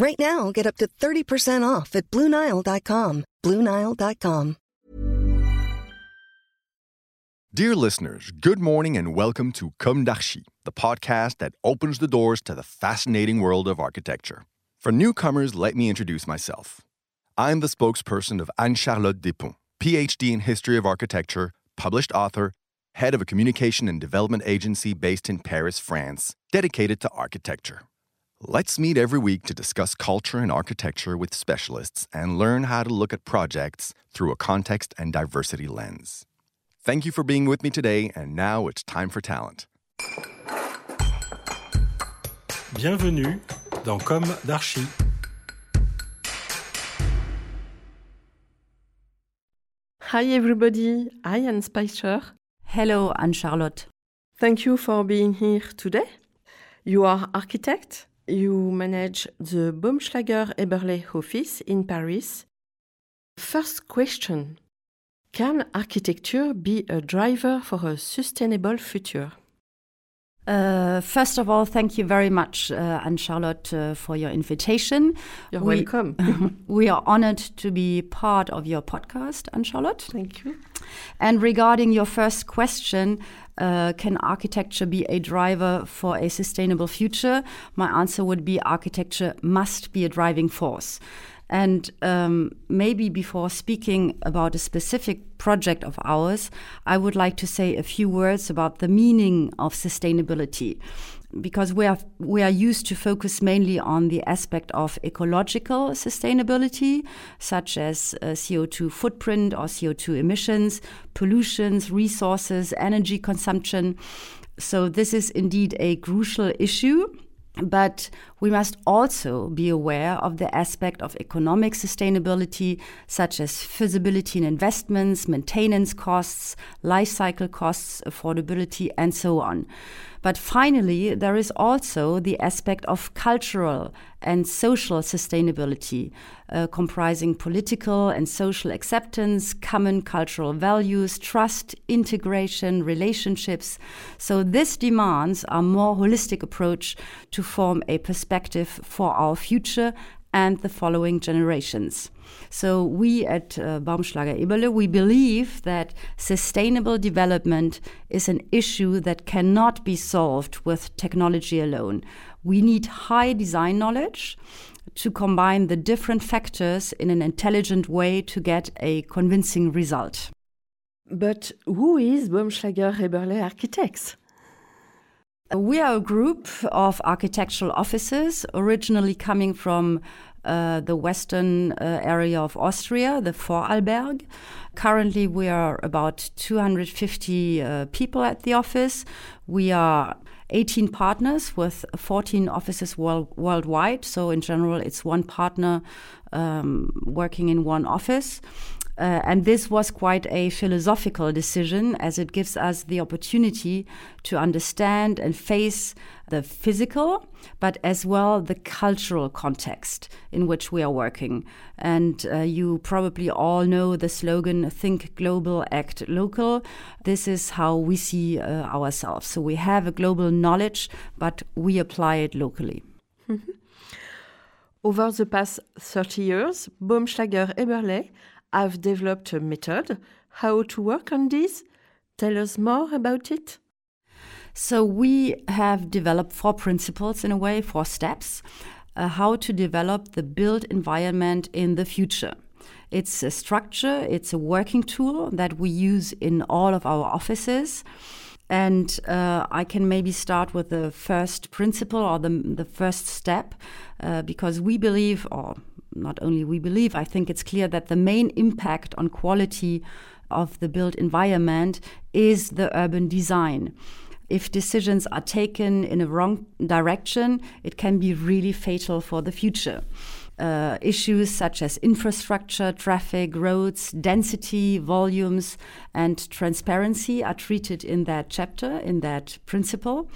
Right now, get up to 30% off at BlueNile.com. BlueNile.com. Dear listeners, good morning and welcome to Com d'Archi, the podcast that opens the doors to the fascinating world of architecture. For newcomers, let me introduce myself. I'm the spokesperson of Anne Charlotte Depondt, PhD in History of Architecture, published author, head of a communication and development agency based in Paris, France, dedicated to architecture. Let's meet every week to discuss culture and architecture with specialists and learn how to look at projects through a context and diversity lens. Thank you for being with me today, and now it's time for talent. Bienvenue dans Com d'Archi. Hi everybody, I am Spicer. Hello, Anne Charlotte. Thank you for being here today. You are architect. You manage the Baumschlager Eberle office in Paris. First question. Can architecture be a driver for a sustainable future? Uh, first of all, thank you very much, uh, Anne Charlotte, uh, for your invitation. You're we, welcome. we are honored to be part of your podcast, Anne Charlotte. Thank you. And regarding your first question, uh, can architecture be a driver for a sustainable future? My answer would be architecture must be a driving force. And um, maybe before speaking about a specific project of ours, I would like to say a few words about the meaning of sustainability. Because we are, we are used to focus mainly on the aspect of ecological sustainability, such as uh, CO2 footprint or CO2 emissions, pollutions, resources, energy consumption. So, this is indeed a crucial issue but we must also be aware of the aspect of economic sustainability, such as feasibility in investments, maintenance costs, life cycle costs, affordability, and so on. But finally, there is also the aspect of cultural and social sustainability, uh, comprising political and social acceptance, common cultural values, trust, integration, relationships. So, this demands a more holistic approach to form a perspective for our future and the following generations. So we at uh, Baumschlager Eberle, we believe that sustainable development is an issue that cannot be solved with technology alone. We need high design knowledge to combine the different factors in an intelligent way to get a convincing result. But who is Baumschlager Eberle Architects? We are a group of architectural offices originally coming from uh, the western uh, area of Austria, the Vorarlberg. Currently, we are about 250 uh, people at the office. We are 18 partners with 14 offices world, worldwide. So, in general, it's one partner um, working in one office. Uh, and this was quite a philosophical decision as it gives us the opportunity to understand and face the physical, but as well the cultural context in which we are working. And uh, you probably all know the slogan Think Global, Act Local. This is how we see uh, ourselves. So we have a global knowledge, but we apply it locally. Over the past 30 years, Baumschlager Eberle have developed a method how to work on this. Tell us more about it. So, we have developed four principles in a way, four steps, uh, how to develop the built environment in the future. It's a structure, it's a working tool that we use in all of our offices. And uh, I can maybe start with the first principle or the, the first step, uh, because we believe, or not only we believe, I think it's clear that the main impact on quality of the built environment is the urban design. If decisions are taken in a wrong direction, it can be really fatal for the future. uh, issues such as infrastructure, traffic, roads, density, volumes, and transparency are treated in that chapter, in that principle.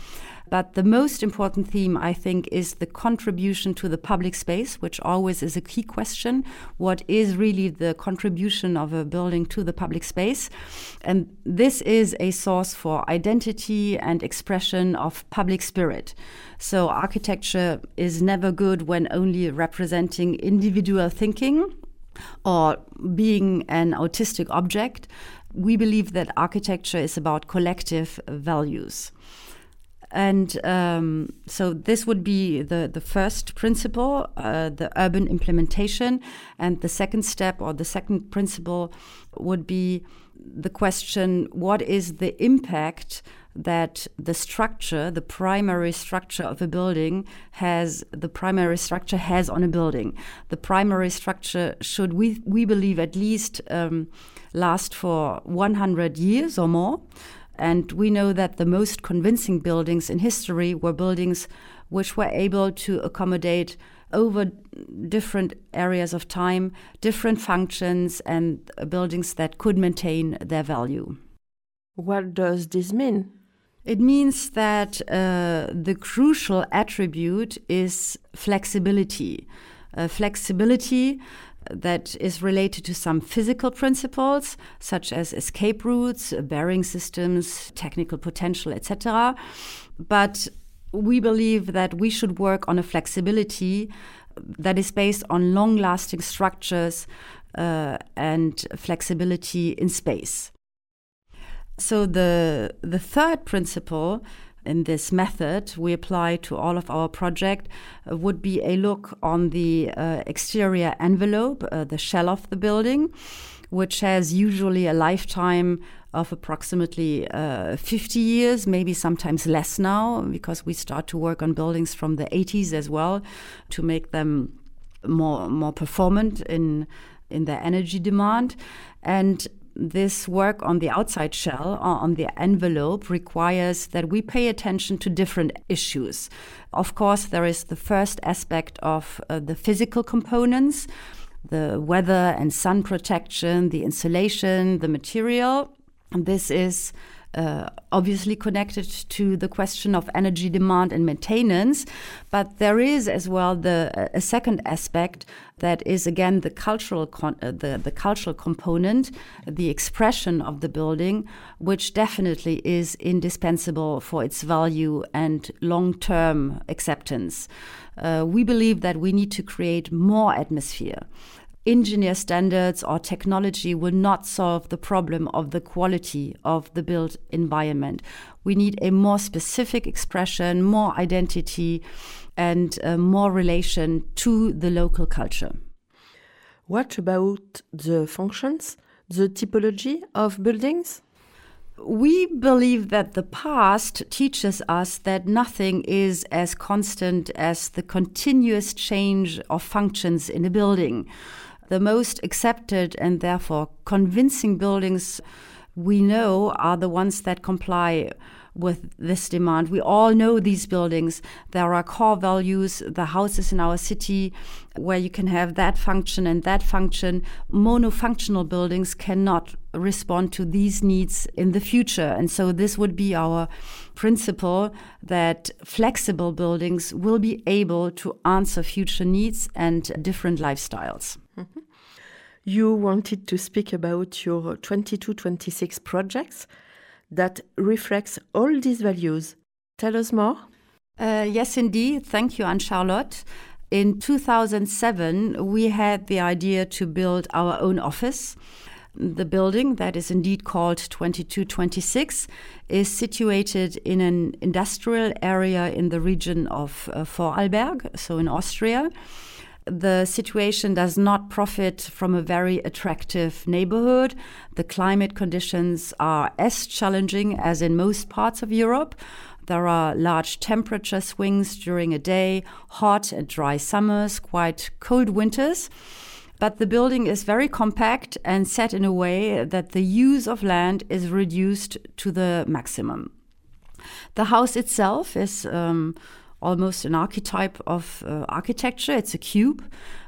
But the most important theme, I think, is the contribution to the public space, which always is a key question. What is really the contribution of a building to the public space? And this is a source for identity and expression of public spirit. So architecture is never good when only representing individual thinking or being an autistic object. We believe that architecture is about collective values. And um, so this would be the, the first principle, uh, the urban implementation. And the second step or the second principle would be the question what is the impact that the structure, the primary structure of a building has the primary structure has on a building. The primary structure should we we believe at least um, last for 100 years or more. And we know that the most convincing buildings in history were buildings which were able to accommodate over different areas of time, different functions, and buildings that could maintain their value. What does this mean? It means that uh, the crucial attribute is flexibility. Uh, flexibility that is related to some physical principles such as escape routes, bearing systems, technical potential, etc. But we believe that we should work on a flexibility that is based on long lasting structures uh, and flexibility in space. So the the third principle in this method we apply to all of our project uh, would be a look on the uh, exterior envelope, uh, the shell of the building, which has usually a lifetime of approximately uh, 50 years, maybe sometimes less now, because we start to work on buildings from the 80s as well to make them more more performant in in their energy demand. And this work on the outside shell, on the envelope, requires that we pay attention to different issues. Of course, there is the first aspect of uh, the physical components, the weather and sun protection, the insulation, the material. And This is uh, obviously connected to the question of energy demand and maintenance, but there is as well the a second aspect that is again the cultural uh, the the cultural component, the expression of the building, which definitely is indispensable for its value and long term acceptance. Uh, we believe that we need to create more atmosphere engineer standards or technology will not solve the problem of the quality of the built environment. We need a more specific expression, more identity, and uh, more relation to the local culture. What about the functions, the typology of buildings? We believe that the past teaches us that nothing is as constant as the continuous change of functions in a building the most accepted and therefore convincing buildings we know are the ones that comply with this demand. We all know these buildings. There are core values, the houses in our city where you can have that function and that function. Monofunctional buildings cannot respond to these needs in the future. And so this would be our principle that flexible buildings will be able to answer future needs and different lifestyles. You wanted to speak about your 2226 projects that reflects all these values. Tell us more. Uh, yes, indeed. Thank you, Anne Charlotte. In 2007, we had the idea to build our own office. The building that is indeed called 2226 is situated in an industrial area in the region of uh, Vorarlberg, so in Austria the situation does not profit from a very attractive neighborhood. The climate conditions are as challenging as in most parts of Europe. There are large temperature swings during a day, hot and dry summers, quite cold winters. But the building is very compact and set in a way that the use of land is reduced to the maximum. The house itself is um, almost an archetype of uh, architecture. It's a cube,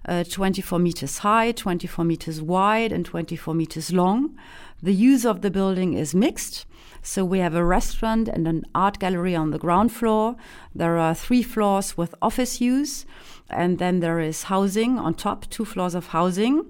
uh, 24 meters high, 24 meters wide, and 24 meters long. The use of the building is mixed. So we have a restaurant and an art gallery on the ground floor. There are three floors with office use, and then there is housing on top, two floors of housing.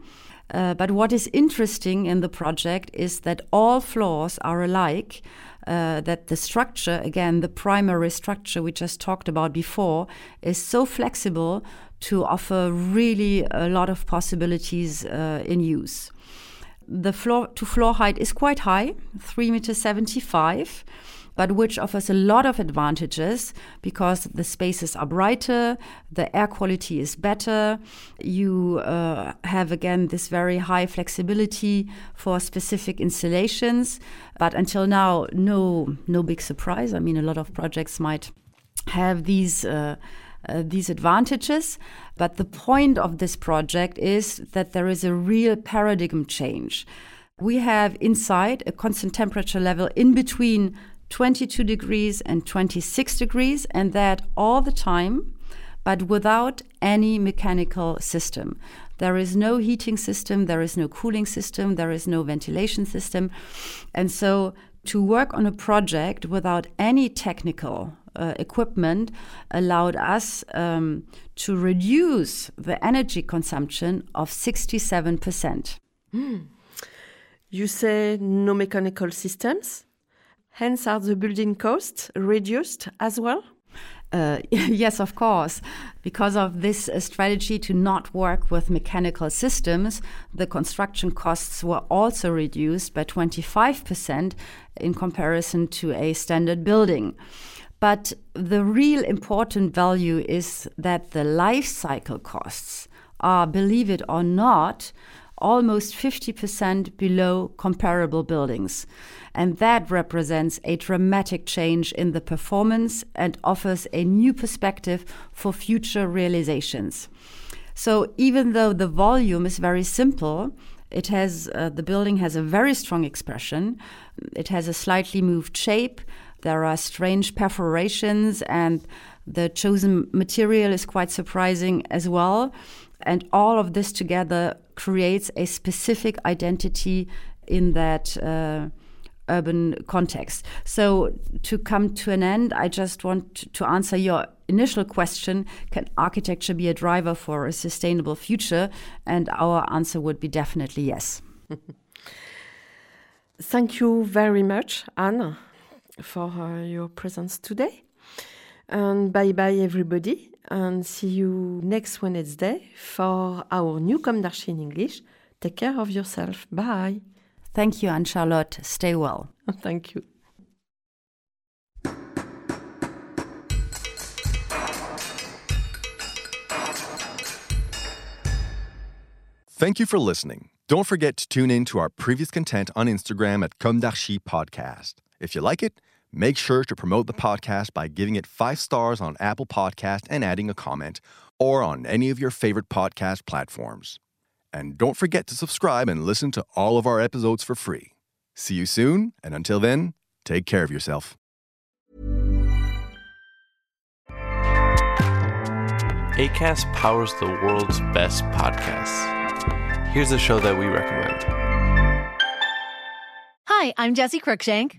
Uh, but what is interesting in the project is that all floors are alike. Uh, that the structure, again, the primary structure we just talked about before, is so flexible to offer really a lot of possibilities uh, in use. The floor to floor height is quite high, 3 meters 75 but which offers a lot of advantages because the spaces are brighter, the air quality is better, you uh, have again this very high flexibility for specific installations. But until now, no, no big surprise. I mean, a lot of projects might have these. Uh, uh, these advantages. But the point of this project is that there is a real paradigm change. We have inside a constant temperature level in between 22 degrees and 26 degrees, and that all the time, but without any mechanical system. There is no heating system, there is no cooling system, there is no ventilation system. And so to work on a project without any technical uh, equipment allowed us um, to reduce the energy consumption of 67%. Mm. You say no mechanical systems? Hence, are the building costs reduced as well? Uh, yes, of course. Because of this strategy to not work with mechanical systems, the construction costs were also reduced by 25% in comparison to a standard building. But the real important value is that the life cycle costs are, believe it or not, almost 50% below comparable buildings. And that represents a dramatic change in the performance and offers a new perspective for future realizations. So even though the volume is very simple, it has uh, the building has a very strong expression. It has a slightly moved shape. There are strange perforations, and the chosen material is quite surprising as well. And all of this together creates a specific identity in that. Uh, urban context. So, to come to an end, I just want to answer your initial question Can architecture be a driver for a sustainable future? And our answer would be definitely yes. Thank you very much, Anne, for uh, your presence today. And bye bye, everybody. And see you next Wednesday for our new Com d'Archi in English. Take care of yourself. Bye. Thank you, Anne Charlotte. Stay well. Thank you. Thank you for listening. Don't forget to tune in to our previous content on Instagram at Com d'Archi Podcast. If you like it, make sure to promote the podcast by giving it five stars on Apple Podcast and adding a comment, or on any of your favorite podcast platforms. And don't forget to subscribe and listen to all of our episodes for free. See you soon, and until then, take care of yourself. ACAST powers the world's best podcasts. Here's a show that we recommend. Hi, I'm Jesse Cruikshank.